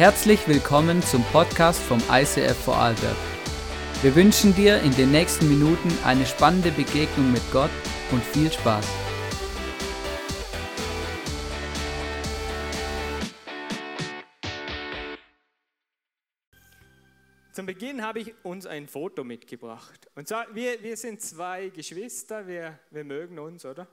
Herzlich willkommen zum Podcast vom ICF Vorarlberg. Wir wünschen dir in den nächsten Minuten eine spannende Begegnung mit Gott und viel Spaß. Zum Beginn habe ich uns ein Foto mitgebracht. Und zwar, wir, wir sind zwei Geschwister, wir, wir mögen uns, oder?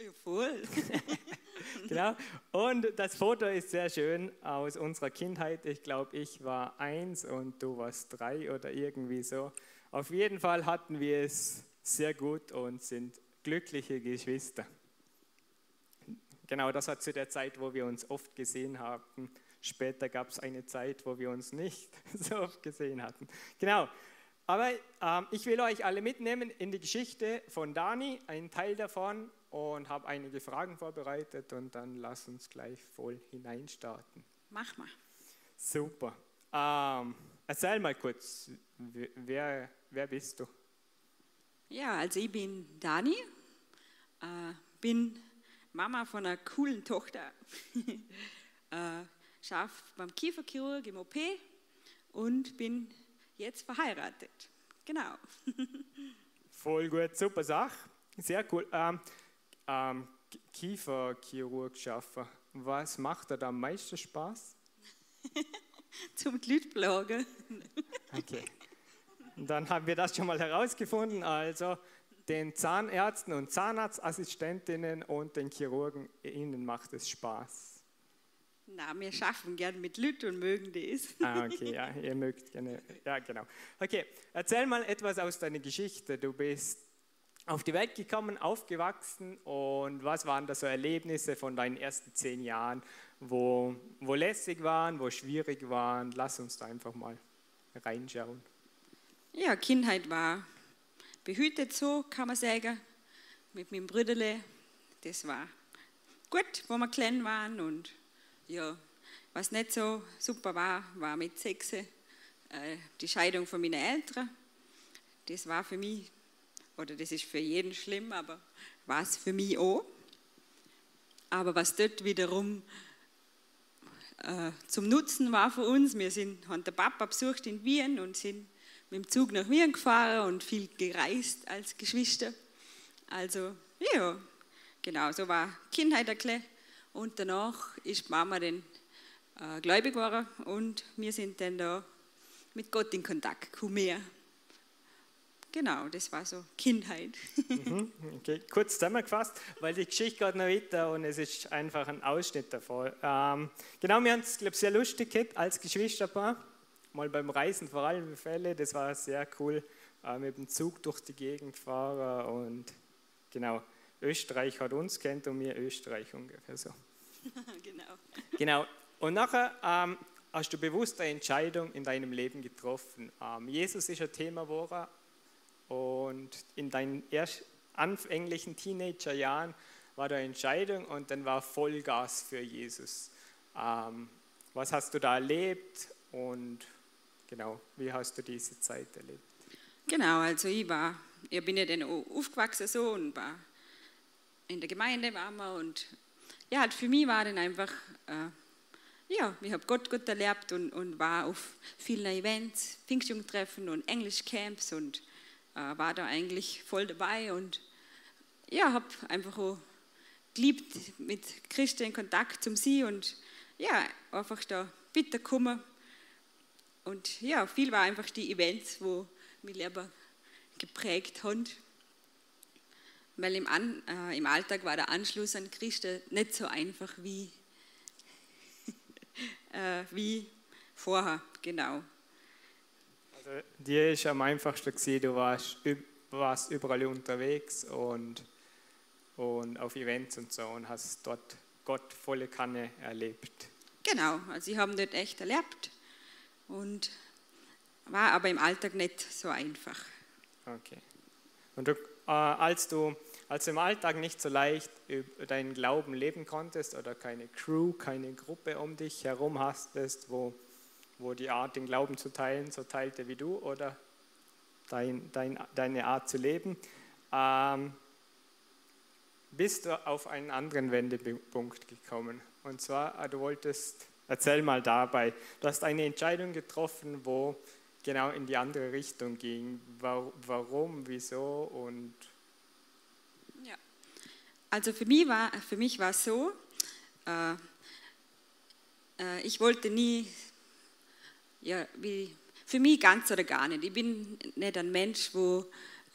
Ja, voll. Genau. Und das Foto ist sehr schön aus unserer Kindheit. Ich glaube, ich war eins und du warst drei oder irgendwie so. Auf jeden Fall hatten wir es sehr gut und sind glückliche Geschwister. Genau, das war zu der Zeit, wo wir uns oft gesehen haben. Später gab es eine Zeit, wo wir uns nicht so oft gesehen hatten. Genau. Aber ähm, ich will euch alle mitnehmen in die Geschichte von Dani, einen Teil davon, und habe einige Fragen vorbereitet und dann lass uns gleich voll hineinstarten. Mach mal. Super. Ähm, erzähl mal kurz, wer, wer bist du? Ja, also ich bin Dani, äh, bin Mama von einer coolen Tochter, äh, schaffe beim Kieferchirurg im OP und bin jetzt verheiratet. Genau. Voll gut, super Sache. Sehr cool. Ähm, ähm, Kieferchirurg schaffen. Was macht da am meisten Spaß? Zum Leute Okay. Dann haben wir das schon mal herausgefunden. Also den Zahnärzten und Zahnarztassistentinnen und den Chirurgen, ihnen macht es Spaß. Na, wir schaffen gern mit Leuten und mögen das. Ah, okay, ja, ihr mögt gerne. Ja, genau. Okay, erzähl mal etwas aus deiner Geschichte. Du bist auf die Welt gekommen, aufgewachsen und was waren da so Erlebnisse von deinen ersten zehn Jahren, wo, wo lässig waren, wo schwierig waren? Lass uns da einfach mal reinschauen. Ja, Kindheit war behütet so, kann man sagen, mit meinem Brüderle. Das war gut, wo wir klein waren und ja, was nicht so super war, war mit sechs äh, die Scheidung von meinen Eltern. Das war für mich oder das ist für jeden schlimm, aber war es für mich auch. Aber was dort wiederum äh, zum Nutzen war für uns, wir sind, haben den Papa besucht in Wien und sind mit dem Zug nach Wien gefahren und viel gereist als Geschwister. Also, ja, genau, so war Kindheit erklärt. Und danach ist Mama dann äh, gläubig geworden und wir sind dann da mit Gott in Kontakt gekommen. Genau, das war so Kindheit. Mhm, okay. Kurz zusammengefasst, weil die Geschichte geht noch weiter und es ist einfach ein Ausschnitt davon. Ähm, genau, wir haben es, glaube ich, sehr lustig gehabt als Geschwisterpaar. Mal beim Reisen vor allem Fälle, das war sehr cool, äh, mit dem Zug durch die Gegend fahren und genau, Österreich hat uns kennt und wir Österreich ungefähr so. genau. Genau, und nachher ähm, hast du bewusst eine Entscheidung in deinem Leben getroffen. Ähm, Jesus ist ein Thema geworden und in deinen erst anfänglichen Teenagerjahren war da Entscheidung und dann war Vollgas für Jesus. Ähm, was hast du da erlebt und genau, wie hast du diese Zeit erlebt? Genau, also ich war, ich bin ja dann aufgewachsen so und war in der Gemeinde waren wir und ja, halt für mich war dann einfach, äh, ja, ich habe Gott gut erlebt und, und war auf vielen Events, Pfingstjungtreffen und Englischcamps und äh, war da eigentlich voll dabei und ja, habe einfach auch geliebt, mit Christen in Kontakt zum Sie und ja, einfach da bitte kommen. Und ja, viel war einfach die Events, wo mich Leben geprägt haben. Weil im, An, äh, im Alltag war der Anschluss an Christen nicht so einfach wie, äh, wie vorher, genau. Also, dir ist am einfachsten gewesen, du warst, warst überall unterwegs und, und auf Events und so und hast dort Gott volle Kanne erlebt. Genau, also ich habe dort echt erlebt und war aber im Alltag nicht so einfach. Okay. Und du, äh, als, du, als du im Alltag nicht so leicht deinen Glauben leben konntest oder keine Crew, keine Gruppe um dich herum hast, wo wo die Art, den Glauben zu teilen, so teilte wie du oder dein, dein, deine Art zu leben, ähm, bist du auf einen anderen Wendepunkt gekommen. Und zwar, äh, du wolltest erzähl mal dabei. Du hast eine Entscheidung getroffen, wo genau in die andere Richtung ging. Warum, wieso und. Also für mich war für mich war es so, äh, äh, ich wollte nie ja wie für mich ganz oder gar nicht. Ich bin nicht ein Mensch, wo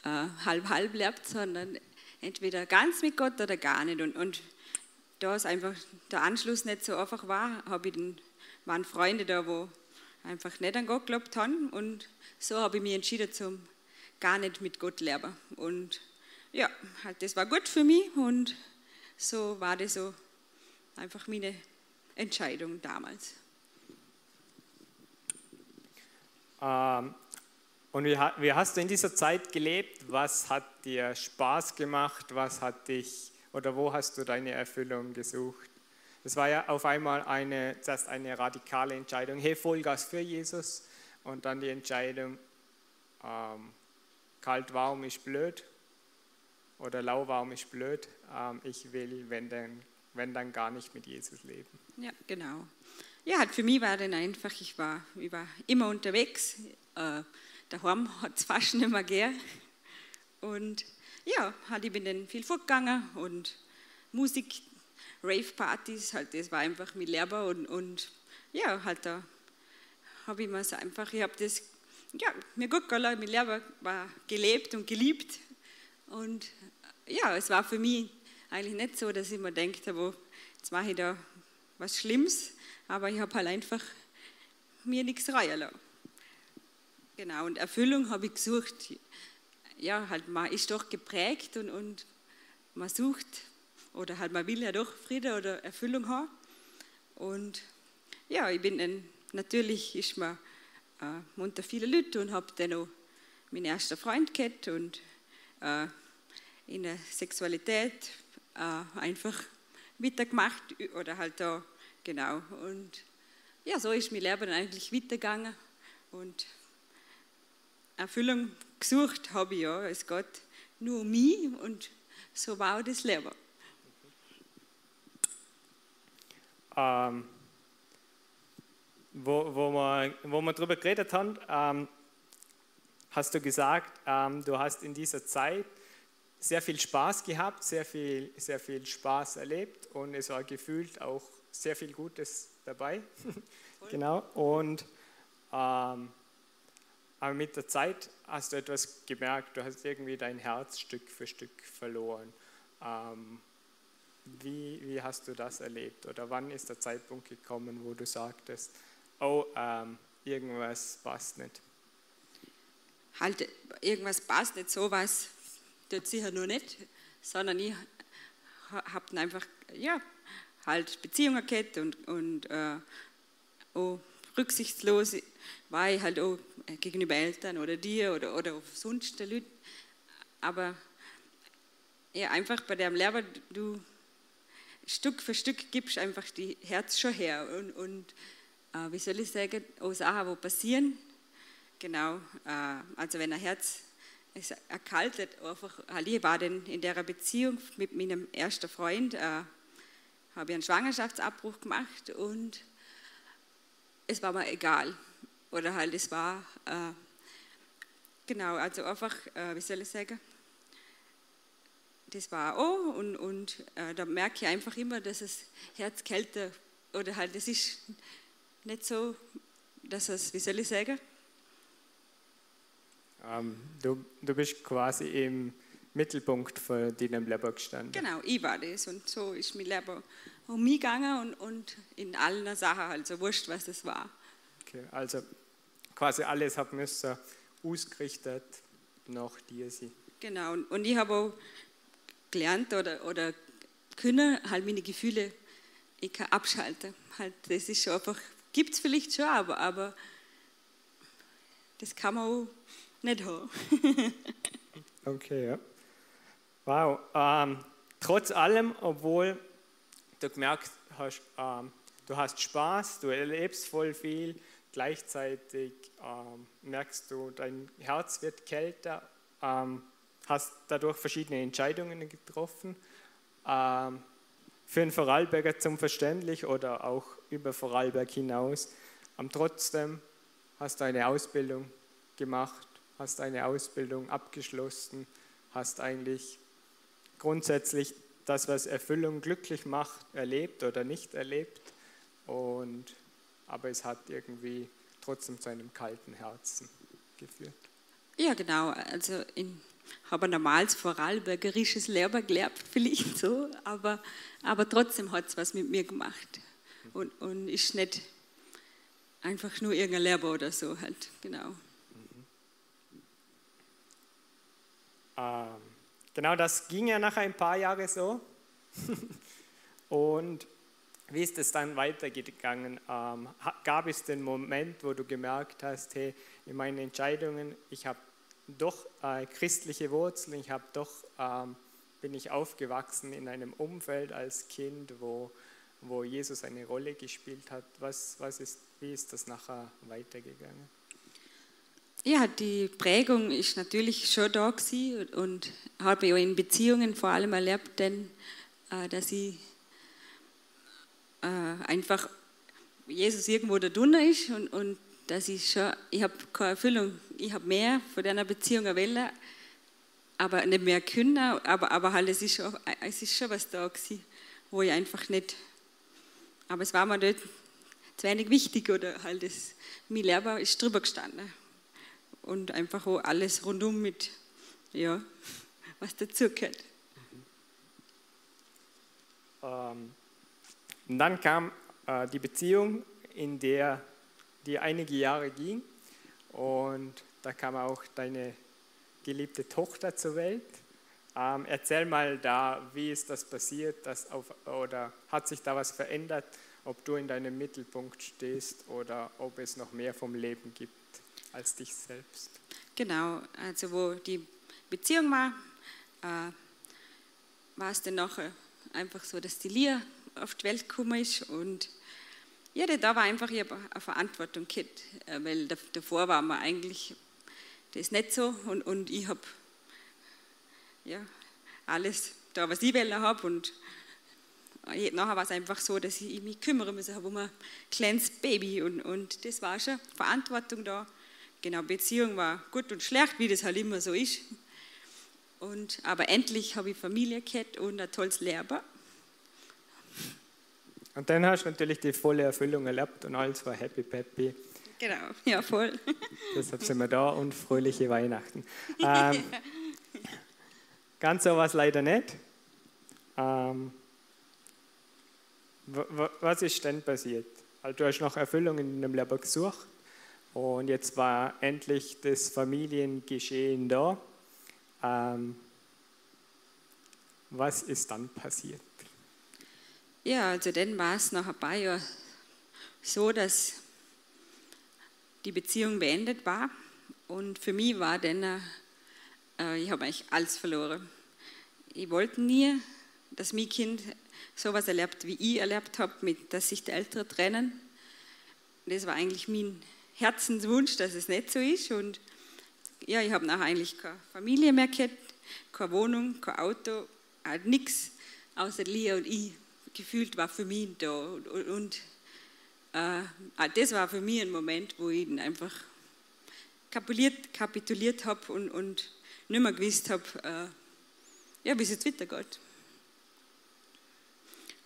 äh, halb halb lebt, sondern entweder ganz mit Gott oder gar nicht. Und, und da es einfach der Anschluss nicht so einfach war, habe ich den, waren Freunde da, wo einfach nicht an Gott geglaubt haben. Und so habe ich mich entschieden, zum gar nicht mit Gott leben. Und ja, halt, das war gut für mich und so war das so einfach meine Entscheidung damals. Ähm, und wie, wie hast du in dieser Zeit gelebt? Was hat dir Spaß gemacht? Was hat dich oder wo hast du deine Erfüllung gesucht? Es war ja auf einmal eine, zuerst eine radikale Entscheidung, hey, Vollgas für Jesus. Und dann die Entscheidung, ähm, kalt warm ist blöd oder lauwarm ist blöd. Ähm, ich will, wenn dann, wenn dann gar nicht mit Jesus leben. Ja, genau. Ja, halt für mich war dann einfach, ich war, ich war immer unterwegs. Äh, daheim hat es fast nicht mehr gegeben. Und ja, halt, ich bin dann viel fortgegangen und Musik, Rave-Partys, halt, das war einfach mein Lehrer und, und ja, halt da habe ich mir so einfach, ich habe das, ja, mir gut gefallen, mein Lehrer war gelebt und geliebt und ja, es war für mich eigentlich nicht so, dass ich mir denke, wo, jetzt mache ich da was Schlimmes, aber ich habe halt einfach mir nichts reuen. Genau, und Erfüllung habe ich gesucht. Ja, halt man ist doch geprägt und, und man sucht oder halt man will ja doch Friede oder Erfüllung haben. Und ja, ich bin dann, natürlich ist man äh, unter viele Leute und habe dann auch meinen ersten Freund gehabt und äh, in der Sexualität äh, einfach weitergemacht oder halt da, genau. Und ja, so ist mein Leben eigentlich weitergegangen und Erfüllung gesucht habe ich ja. Es geht nur um mich und so war das Leben. Ähm, wo, wo, wir, wo wir darüber geredet haben, ähm, hast du gesagt, ähm, du hast in dieser Zeit sehr viel Spaß gehabt, sehr viel, sehr viel Spaß erlebt und es war gefühlt auch sehr viel Gutes dabei. genau. Und ähm, aber mit der Zeit hast du etwas gemerkt, du hast irgendwie dein Herz Stück für Stück verloren. Ähm, wie, wie hast du das erlebt? Oder wann ist der Zeitpunkt gekommen, wo du sagtest, oh, ähm, irgendwas passt nicht? Halt, irgendwas passt nicht, sowas tut sicher nur nicht, sondern ich habe einfach, ja, halt Beziehungen gehabt und, und äh, auch rücksichtslos war ich halt auch gegenüber Eltern oder dir oder, oder sonst der Leute. Aber ja, einfach bei dem Lehrer, du Stück für Stück gibst einfach die Herz schon her. Und, und äh, wie soll ich sagen, auch Sachen, die passieren. Genau, äh, also wenn ein Herz es erkaltet, einfach, ich war denn in der Beziehung mit meinem ersten Freund, äh, habe ich einen Schwangerschaftsabbruch gemacht und es war mir egal. Oder halt, es war, äh, genau, also einfach, äh, wie soll ich sagen, das war oh und, und äh, da merke ich einfach immer, dass das Herz kälter oder halt, es ist nicht so, dass es, wie soll ich sagen? Ähm, du, du bist quasi im Mittelpunkt von deinem Leben gestanden. Genau, ich war das und so ist mein Leben um mich gegangen und, und in allen Sachen, also wurscht, was das war. Okay, also quasi alles hat müssen ausgerichtet nach dir sie. Genau, und ich habe auch gelernt oder, oder können halt meine Gefühle ich kann abschalten. Halt, das ist schon einfach, gibt es vielleicht schon, aber, aber das kann man auch nicht haben. okay, ja. Wow. Ähm, trotz allem, obwohl du gemerkt hast, ähm, du hast Spaß, du erlebst voll viel, gleichzeitig ähm, merkst du, dein Herz wird kälter, ähm, hast dadurch verschiedene Entscheidungen getroffen. Ähm, für einen Vorarlberger zum verständlich oder auch über Vorarlberg hinaus. Aber trotzdem hast du eine Ausbildung gemacht, hast eine Ausbildung abgeschlossen, hast eigentlich grundsätzlich das, was Erfüllung glücklich macht, erlebt oder nicht erlebt. Und, aber es hat irgendwie trotzdem zu einem kalten Herzen geführt. Ja, genau. Also ich habe ein normales vorarlbergerisches Lehrer gelernt, vielleicht so, aber, aber trotzdem hat es was mit mir gemacht. Und, und ist nicht einfach nur irgendein Lehrer oder so halt, genau. Genau das ging ja nach ein paar Jahren so. Und wie ist es dann weitergegangen? Ähm, gab es den Moment, wo du gemerkt hast, hey, in meinen Entscheidungen, ich habe doch äh, christliche Wurzeln, ich habe doch, ähm, bin ich aufgewachsen in einem Umfeld als Kind, wo, wo Jesus eine Rolle gespielt hat. Was, was ist, wie ist das nachher weitergegangen? Ja, die Prägung ist natürlich schon da gewesen und habe ja in Beziehungen vor allem erlebt, denn, äh, dass ich äh, einfach Jesus irgendwo da drinnen ist und, und dass ich schon, ich habe keine Erfüllung, ich habe mehr von deiner Beziehung erwählt, aber nicht mehr können, aber, aber halt es ist, schon, es ist schon was da gewesen, wo ich einfach nicht, aber es war mir nicht zu wenig wichtig oder halt das, mein Lehrer ist drüber gestanden und einfach auch alles rundum mit, ja, was dazugehört. Ähm, und dann kam äh, die Beziehung, in der die einige Jahre ging und da kam auch deine geliebte Tochter zur Welt. Ähm, erzähl mal da, wie ist das passiert, dass auf, oder hat sich da was verändert, ob du in deinem Mittelpunkt stehst oder ob es noch mehr vom Leben gibt als dich selbst. Genau, also wo die Beziehung war, äh, war es dann nachher einfach so, dass die Lia auf die Welt gekommen ist und ja, da war einfach ich eine Verantwortung gehabt, äh, weil davor war man eigentlich das nicht so und, und ich habe ja, alles da, was ich wählen habe und nachher war es einfach so, dass ich mich kümmern musste, um ein kleines Baby und, und das war schon Verantwortung da Genau, Beziehung war gut und schlecht, wie das halt immer so ist. Und, aber endlich habe ich Familie gehabt und ein tolles Lehrer. Und dann hast du natürlich die volle Erfüllung erlebt und alles war happy peppy. Genau, ja voll. Deshalb sind wir da und fröhliche Weihnachten. Ähm, ganz so war es leider nicht. Ähm, was ist denn passiert? Also, du hast nach Erfüllung in deinem Leben gesucht und jetzt war endlich das Familiengeschehen da. Ähm, was ist dann passiert? Ja, also dann war es nach ein paar Jahren so, dass die Beziehung beendet war. Und für mich war dann, äh, ich habe eigentlich alles verloren. Ich wollte nie, dass mein Kind sowas erlebt, wie ich erlebt habe, dass sich die Eltern trennen. Das war eigentlich mein Herzenswunsch, dass es nicht so ist. Und ja, ich habe nachher eigentlich keine Familie mehr gehabt, keine Wohnung, kein Auto, halt nichts außer Lia und ich. Gefühlt war für mich da. Und, und, äh, das war für mich ein Moment, wo ich einfach kapituliert, kapituliert habe und, und nicht mehr gewusst habe, äh, ja, wie es jetzt weitergeht.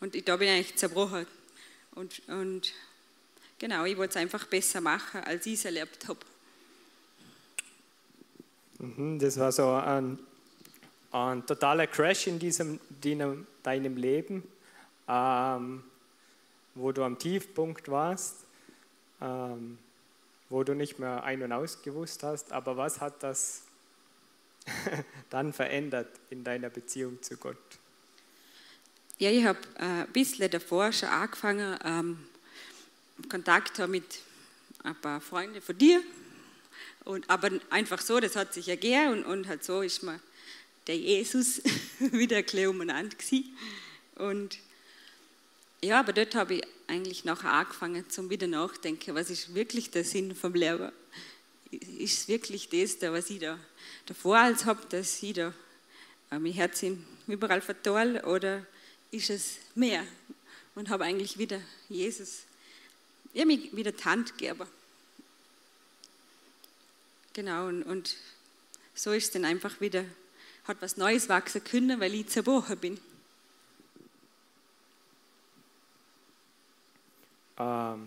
Und da bin ich eigentlich zerbrochen. Und, und Genau, ich wollte es einfach besser machen, als ich es erlebt habe. Mhm, das war so ein, ein totaler Crash in diesem, deinem Leben, ähm, wo du am Tiefpunkt warst, ähm, wo du nicht mehr ein- und ausgewusst hast. Aber was hat das dann verändert in deiner Beziehung zu Gott? Ja, ich habe äh, ein bisschen davor schon angefangen, ähm, Kontakt habe mit ein paar Freunden von dir. Und, aber einfach so, das hat sich ergeben und, und halt so ist mir der Jesus wieder ein umeinander gewesen. Und ja, aber dort habe ich eigentlich nachher angefangen zum wieder nachdenken, was ist wirklich der Sinn vom Leben? Ist es wirklich das, was ich da davor als habe, dass ich da mein Herz überall verteile oder ist es mehr und habe eigentlich wieder Jesus, ja, mich wieder Tant gegeben. Genau, und, und so ist es dann einfach wieder, hat was Neues wachsen können, weil ich zerbrochen bin. Ähm,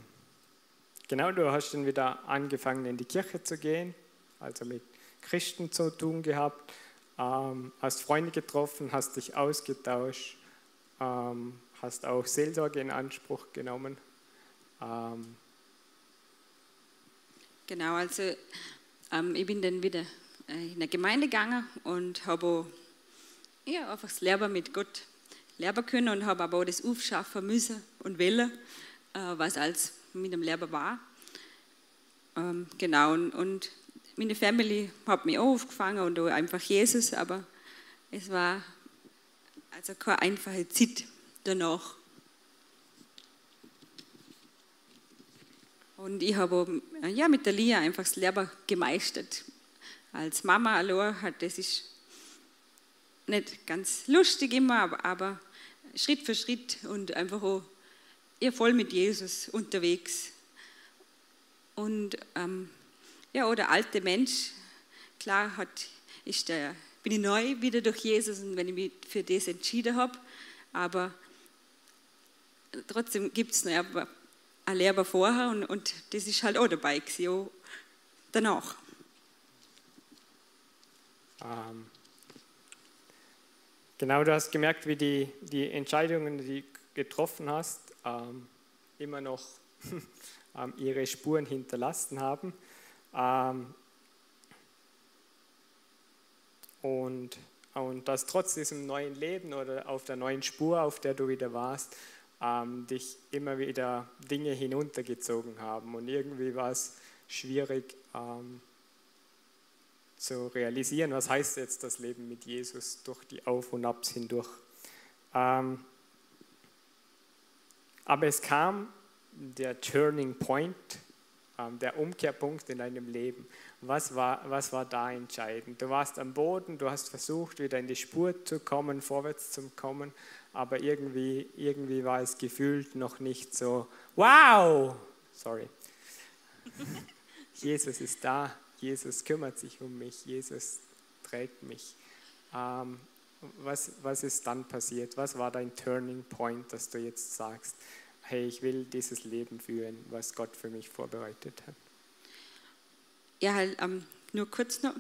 genau, du hast dann wieder angefangen in die Kirche zu gehen, also mit Christen zu tun gehabt, ähm, hast Freunde getroffen, hast dich ausgetauscht, ähm, hast auch Seelsorge in Anspruch genommen. Ähm, genau, also ähm, ich bin dann wieder äh, in eine Gemeinde gegangen und habe ja, einfach das Leben mit Gott lernen können und habe aber auch das aufschaffen müssen und wollen, äh, was als mit dem Leben war. Ähm, genau, und, und meine Family hat mich auch aufgefangen und auch einfach Jesus, aber es war also keine einfache Zeit danach. Und ich habe ja, mit der Lia einfach das Leben gemeistert. Als Mama allein das ist nicht ganz lustig immer, aber, aber Schritt für Schritt und einfach auch ja, voll mit Jesus unterwegs. Und ähm, ja, oder alte Mensch, klar hat, ist der, bin ich neu wieder durch Jesus und wenn ich mich für das entschieden habe, aber trotzdem gibt es noch ein Lehrer vorher und, und das ist halt auch dabei gewesen, auch danach. Ähm, genau, du hast gemerkt, wie die, die Entscheidungen, die du getroffen hast, ähm, immer noch ähm, ihre Spuren hinterlassen haben. Ähm, und, und dass trotz diesem neuen Leben oder auf der neuen Spur, auf der du wieder warst, ähm, dich immer wieder Dinge hinuntergezogen haben. Und irgendwie war es schwierig ähm, zu realisieren, was heißt jetzt das Leben mit Jesus durch die Auf und Abs hindurch. Ähm, aber es kam der Turning Point, ähm, der Umkehrpunkt in deinem Leben. Was war, was war da entscheidend? Du warst am Boden, du hast versucht, wieder in die Spur zu kommen, vorwärts zu kommen, aber irgendwie, irgendwie war es gefühlt noch nicht so, wow, sorry. Jesus ist da, Jesus kümmert sich um mich, Jesus trägt mich. Ähm, was, was ist dann passiert? Was war dein Turning Point, dass du jetzt sagst, hey, ich will dieses Leben führen, was Gott für mich vorbereitet hat? Ja, halt, ähm, nur kurz noch.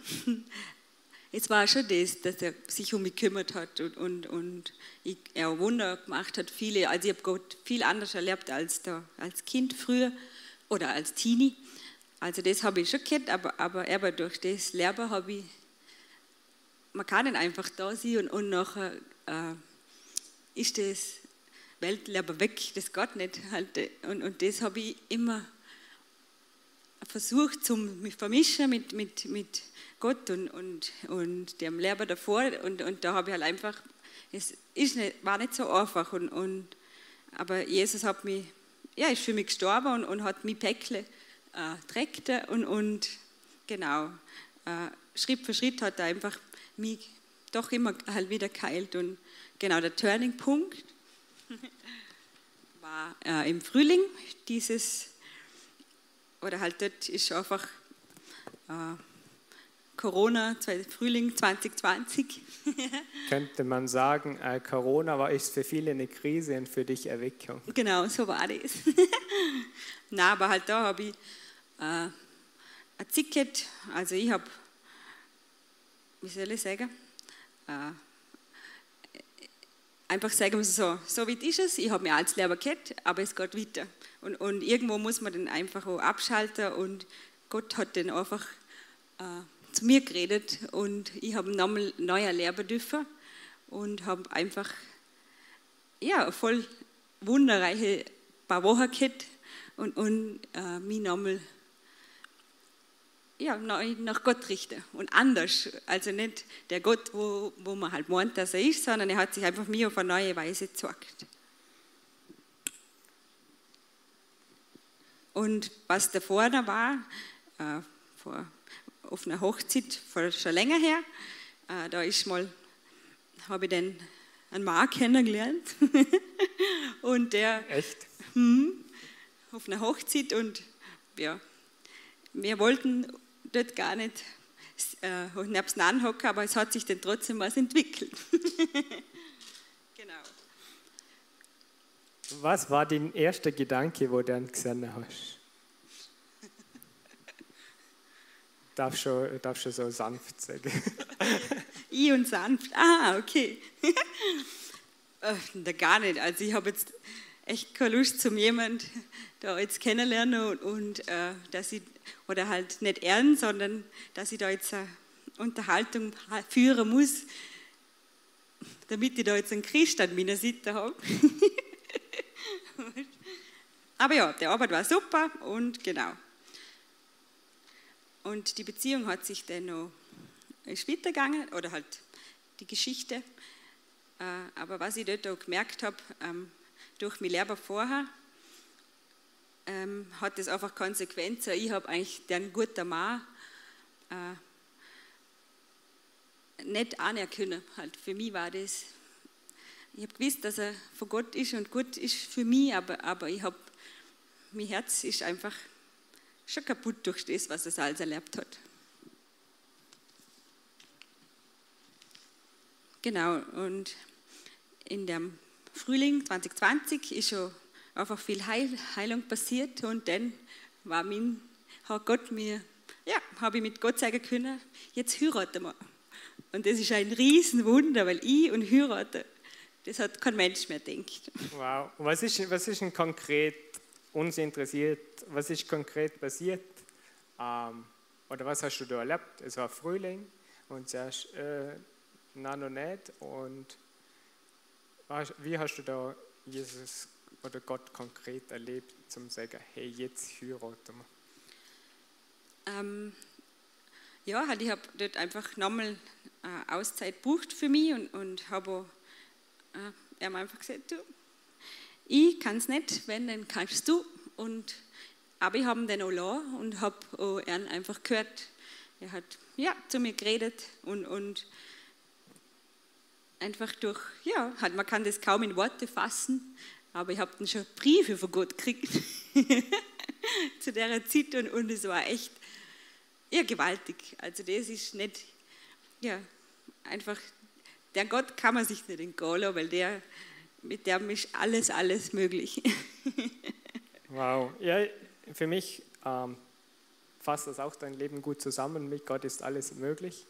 Es war schon das, dass er sich um mich gekümmert hat und, und, und ich, er Wunder gemacht hat. Viele, also ich habe Gott viel anders erlebt als, da, als Kind früher oder als Teenie. Also das habe ich schon gehört, aber, aber, aber durch das Lernen habe ich, man kann nicht einfach da sein und, und nachher äh, ist das Weltleben weg, das geht nicht. Halt. Und, und das habe ich immer versucht zu vermischen mit, mit, mit Gott und, und, und dem Leben davor. Und, und da habe ich halt einfach, es ist nicht, war nicht so einfach. Und, und, aber Jesus hat mich, ja, ist für mich gestorben und, und hat mich Päckle äh, trägt und, und genau, äh, Schritt für Schritt hat er einfach mich doch immer halt wieder geheilt. Und genau der Turning-Punkt war äh, im Frühling dieses oder halt dort ist einfach äh, Corona, Frühling 2020. Könnte man sagen, äh, Corona war ist für viele eine Krise und für dich Erweckung. Genau, so war das. Na, aber halt da habe ich äh, ein Ticket, also ich habe, wie soll ich sagen, äh, einfach sagen wir so, so weit ist es, ich habe mir als Lehrer gehabt, aber es geht weiter. Und, und irgendwo muss man dann einfach auch abschalten. Und Gott hat dann einfach äh, zu mir geredet. Und ich habe nochmal neuer Lehrer dürfen. Und habe einfach ja, voll wunderreiche paar Wochen gehabt. Und, und äh, mich nochmal ja, nach Gott richten. Und anders. Also nicht der Gott, wo, wo man halt meint, dass er ist, sondern er hat sich einfach mir auf eine neue Weise gezeigt. Und was davor da war, äh, vor, auf einer Hochzeit vor, schon länger her, äh, da ist mal, habe ich dann einen Mann kennengelernt. und der. Echt? Hm, auf einer Hochzeit und ja, wir wollten dort gar nicht äh, nebst anhocken, aber es hat sich dann trotzdem was entwickelt. genau. Was war dein erster Gedanke, wo du dann gesehen hast? Darf schon, darf schon so sanft sagen. I und sanft. Ah, okay. äh, gar nicht. Also ich habe jetzt echt keine Lust zum jemand da jetzt kennenlernen und, und äh, dass ich oder halt nicht ernst, sondern dass ich da jetzt eine Unterhaltung führen muss, damit ich da jetzt einen Christ an meiner Seite habe. Aber ja, die Arbeit war super und genau. Und die Beziehung hat sich dann noch ist weitergegangen oder halt die Geschichte. Äh, aber was ich dort auch gemerkt habe, ähm, durch mein Lehrer vorher, ähm, hat das einfach Konsequenzen. Ich habe eigentlich den guten Mann äh, nicht anerkennen. Halt für mich war das, ich habe gewusst, dass er von Gott ist und gut ist für mich, aber, aber ich habe, mein Herz ist einfach schon kaputt durch das, was er alles erlebt hat. Genau, und in dem Frühling 2020 ist schon einfach viel Heil, Heilung passiert und dann war mein, hat Gott mir, ja, habe ich mit Gott sagen können, jetzt heiraten wir. Und das ist ein Riesenwunder, weil ich und heiraten, das hat kein Mensch mehr denkt. Wow. Was ist, was ist denn konkret uns interessiert? Was ist konkret passiert? Ähm, oder was hast du da erlebt? Es war Frühling und sagst, äh, nein, noch nicht. Und wie hast du da Jesus oder Gott konkret erlebt, zum zu sagen, hey, jetzt heiraten wir? Ähm, ja, halt, ich habe dort einfach nochmal äh, Auszeit bucht für mich und, und habe äh, ihm einfach gesagt, du, ich kann es nicht, wenn, dann kannst du. Und, aber ich habe ihn dann auch lassen und habe ihn einfach gehört. Er hat ja, zu mir geredet und, und einfach durch, ja, halt, man kann das kaum in Worte fassen, aber ich habe dann schon Briefe von Gott gekriegt zu der Zeit und, und es war echt ja, gewaltig. Also das ist nicht, ja, einfach, der Gott kann man sich nicht entgehen weil der, mit dem ist alles, alles möglich. wow, ja, für mich ähm, fasst das auch dein Leben gut zusammen. Mit Gott ist alles möglich.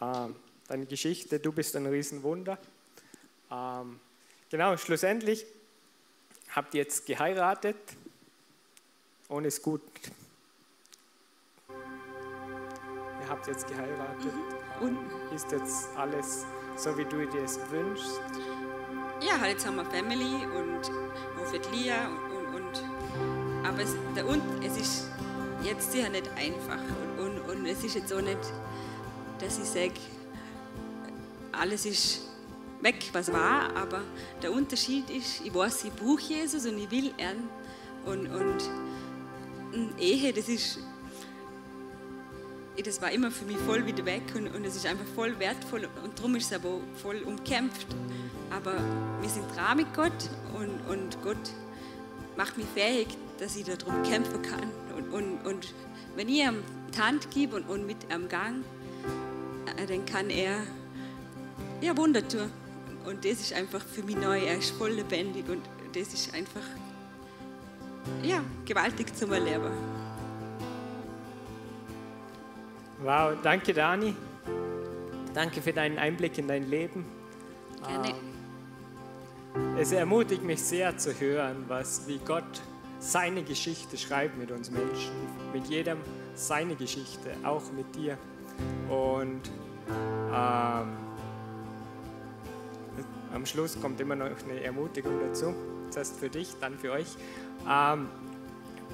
Ähm, deine Geschichte, du bist ein Riesenwunder. Ähm, genau, schlussendlich habt ihr jetzt geheiratet und ist gut. Ihr habt jetzt geheiratet mhm. und ist jetzt alles so, wie du dir es wünschst? Ja, halt jetzt haben wir Family und Hofet Lia und, und, und, aber es, der, und, es ist jetzt sicher nicht einfach und, und, und es ist jetzt auch nicht, dass ich sage, alles ist weg, was war, aber der Unterschied ist, ich weiß, ich brauche Jesus und ich will ihn. Und, und Ehe, das ist, das war immer für mich voll wieder weg und, und es ist einfach voll wertvoll und darum ist es aber voll umkämpft. Aber wir sind dran mit Gott und, und Gott macht mich fähig, dass ich darum kämpfen kann. Und, und, und wenn ich ihm die Hand gebe und, und mit am Gang, äh, dann kann er ja, Wunder tun. Und das ist einfach für mich neu. Er ist voll lebendig und das ist einfach ja, gewaltig zum Erleben. Wow, danke Dani. Danke für deinen Einblick in dein Leben. Gerne. Ähm, es ermutigt mich sehr zu hören, was, wie Gott seine Geschichte schreibt mit uns Menschen. Mit jedem seine Geschichte, auch mit dir. Und ähm, am Schluss kommt immer noch eine Ermutigung dazu. Zuerst für dich, dann für euch. Ähm,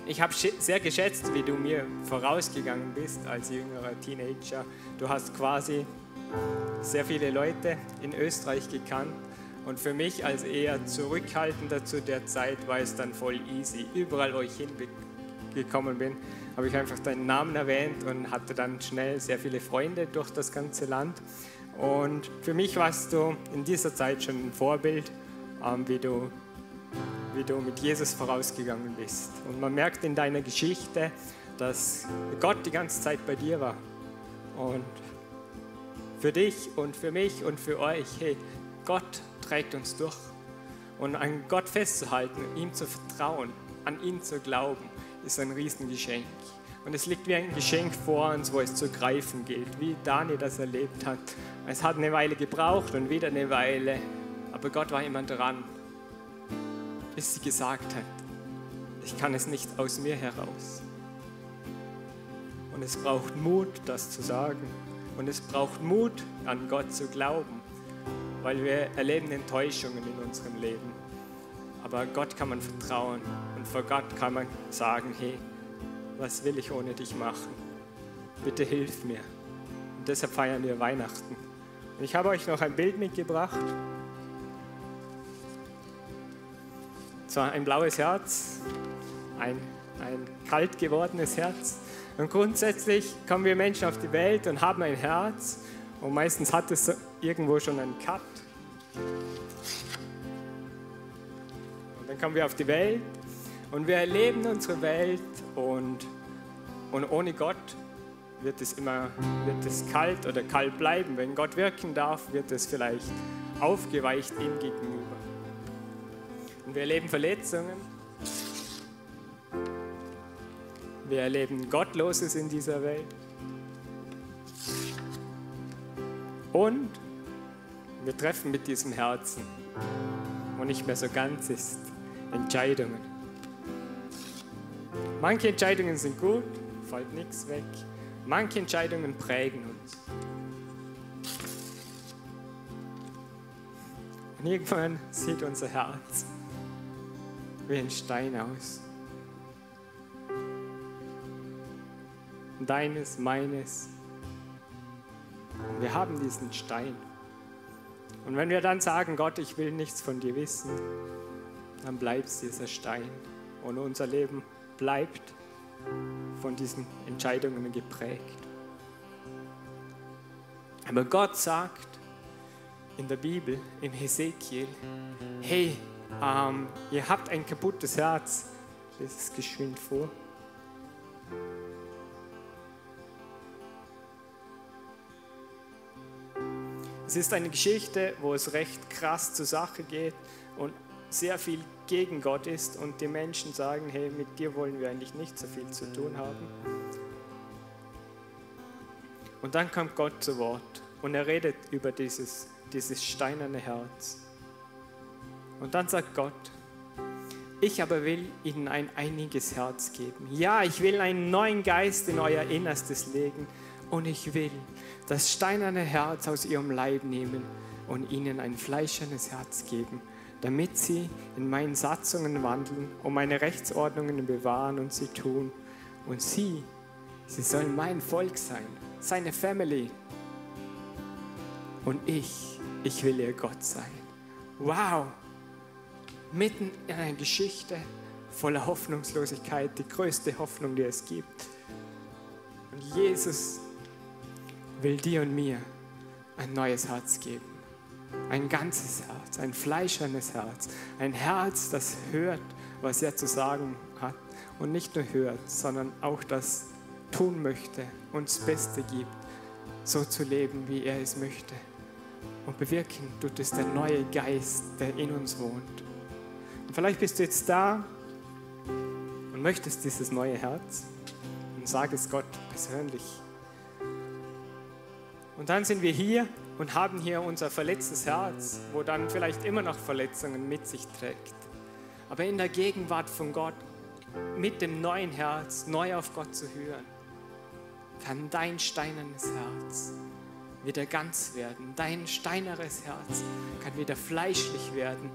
ich habe sehr geschätzt, wie du mir vorausgegangen bist als jüngerer Teenager. Du hast quasi sehr viele Leute in Österreich gekannt. Und für mich als eher zurückhaltender zu der Zeit war es dann voll easy. Überall, wo ich hingekommen bin, habe ich einfach deinen Namen erwähnt und hatte dann schnell sehr viele Freunde durch das ganze Land. Und für mich warst du in dieser Zeit schon ein Vorbild, ähm, wie, du, wie du mit Jesus vorausgegangen bist. Und man merkt in deiner Geschichte, dass Gott die ganze Zeit bei dir war. Und für dich und für mich und für euch, hey, Gott trägt uns durch. Und an Gott festzuhalten, ihm zu vertrauen, an ihn zu glauben, ist ein Riesengeschenk. Und es liegt wie ein Geschenk vor uns, wo es zu greifen gilt, wie Daniel das erlebt hat. Es hat eine Weile gebraucht und wieder eine Weile, aber Gott war immer dran, bis sie gesagt hat, ich kann es nicht aus mir heraus. Und es braucht Mut, das zu sagen. Und es braucht Mut, an Gott zu glauben, weil wir erleben Enttäuschungen in unserem Leben. Aber Gott kann man vertrauen und vor Gott kann man sagen, hey, was will ich ohne dich machen? Bitte hilf mir. Und deshalb feiern wir Weihnachten. Und ich habe euch noch ein Bild mitgebracht. Zwar ein blaues Herz, ein, ein kalt gewordenes Herz. Und grundsätzlich kommen wir Menschen auf die Welt und haben ein Herz. Und meistens hat es irgendwo schon einen Cut. Und dann kommen wir auf die Welt und wir erleben unsere Welt und, und ohne Gott wird es immer wird es kalt oder kalt bleiben. Wenn Gott wirken darf, wird es vielleicht aufgeweicht ihm gegenüber. Und wir erleben Verletzungen. Wir erleben Gottloses in dieser Welt. Und wir treffen mit diesem Herzen, wo nicht mehr so ganz ist, Entscheidungen. Manche Entscheidungen sind gut, fällt nichts weg. Manche Entscheidungen prägen uns. Und irgendwann sieht unser Herz wie ein Stein aus. Deines, meines. Wir haben diesen Stein. Und wenn wir dann sagen, Gott, ich will nichts von dir wissen, dann bleibt dieser Stein. Und unser Leben bleibt von diesen Entscheidungen geprägt. Aber Gott sagt in der Bibel, im Hesekiel, hey, ähm, ihr habt ein kaputtes Herz. Das ist geschwind vor. Es ist eine Geschichte, wo es recht krass zur Sache geht und sehr viel gegen Gott ist und die Menschen sagen, hey, mit dir wollen wir eigentlich nicht so viel zu tun haben. Und dann kommt Gott zu Wort und er redet über dieses, dieses steinerne Herz. Und dann sagt Gott, ich aber will ihnen ein einiges Herz geben. Ja, ich will einen neuen Geist in euer Innerstes legen und ich will das steinerne Herz aus ihrem Leib nehmen und ihnen ein fleischernes Herz geben damit sie in meinen Satzungen wandeln und meine Rechtsordnungen bewahren und sie tun. Und sie, sie sollen mein Volk sein, seine Family. Und ich, ich will ihr Gott sein. Wow! Mitten in einer Geschichte voller Hoffnungslosigkeit, die größte Hoffnung, die es gibt. Und Jesus will dir und mir ein neues Herz geben ein ganzes Herz, ein fleischernes Herz, ein Herz, das hört, was er zu sagen hat und nicht nur hört, sondern auch das tun möchte, uns das Beste gibt, so zu leben, wie er es möchte. Und bewirken tut es der neue Geist, der in uns wohnt. Vielleicht bist du jetzt da und möchtest dieses neue Herz und sag es Gott persönlich. Und dann sind wir hier und haben hier unser verletztes Herz, wo dann vielleicht immer noch Verletzungen mit sich trägt. Aber in der Gegenwart von Gott, mit dem neuen Herz, neu auf Gott zu hören, kann dein steinernes Herz wieder ganz werden. Dein steineres Herz kann wieder fleischlich werden,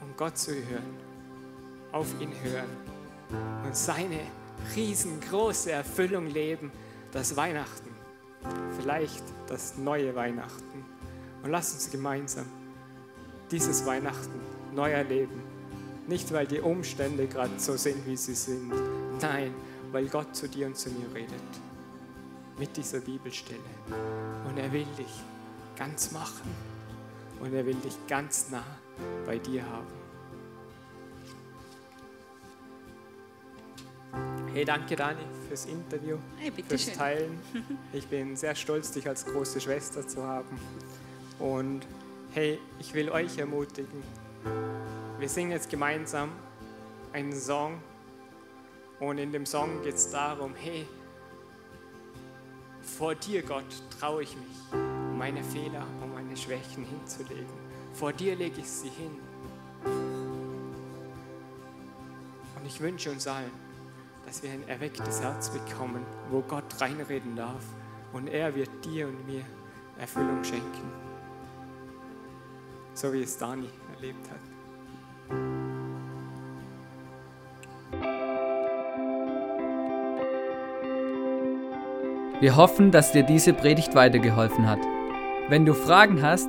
um Gott zu hören, auf ihn hören und seine riesengroße Erfüllung leben, das Weihnachten vielleicht das neue Weihnachten. Und lass uns gemeinsam dieses Weihnachten neu erleben. Nicht, weil die Umstände gerade so sind, wie sie sind. Nein, weil Gott zu dir und zu mir redet. Mit dieser Bibelstelle. Und er will dich ganz machen und er will dich ganz nah bei dir haben. Hey, danke Dani fürs Interview, Hey, fürs schön. Teilen. Ich bin sehr stolz, dich als große Schwester zu haben. Und hey, ich will euch ermutigen. Wir singen jetzt gemeinsam einen Song und in dem Song geht es darum, hey, vor dir, Gott, traue ich mich, meine Fehler und meine Schwächen hinzulegen. Vor dir lege ich sie hin. Und ich wünsche uns allen, dass wir ein erwecktes Herz bekommen, wo Gott reinreden darf. Und er wird dir und mir Erfüllung schenken. So wie es Dani erlebt hat. Wir hoffen, dass dir diese Predigt weitergeholfen hat. Wenn du Fragen hast,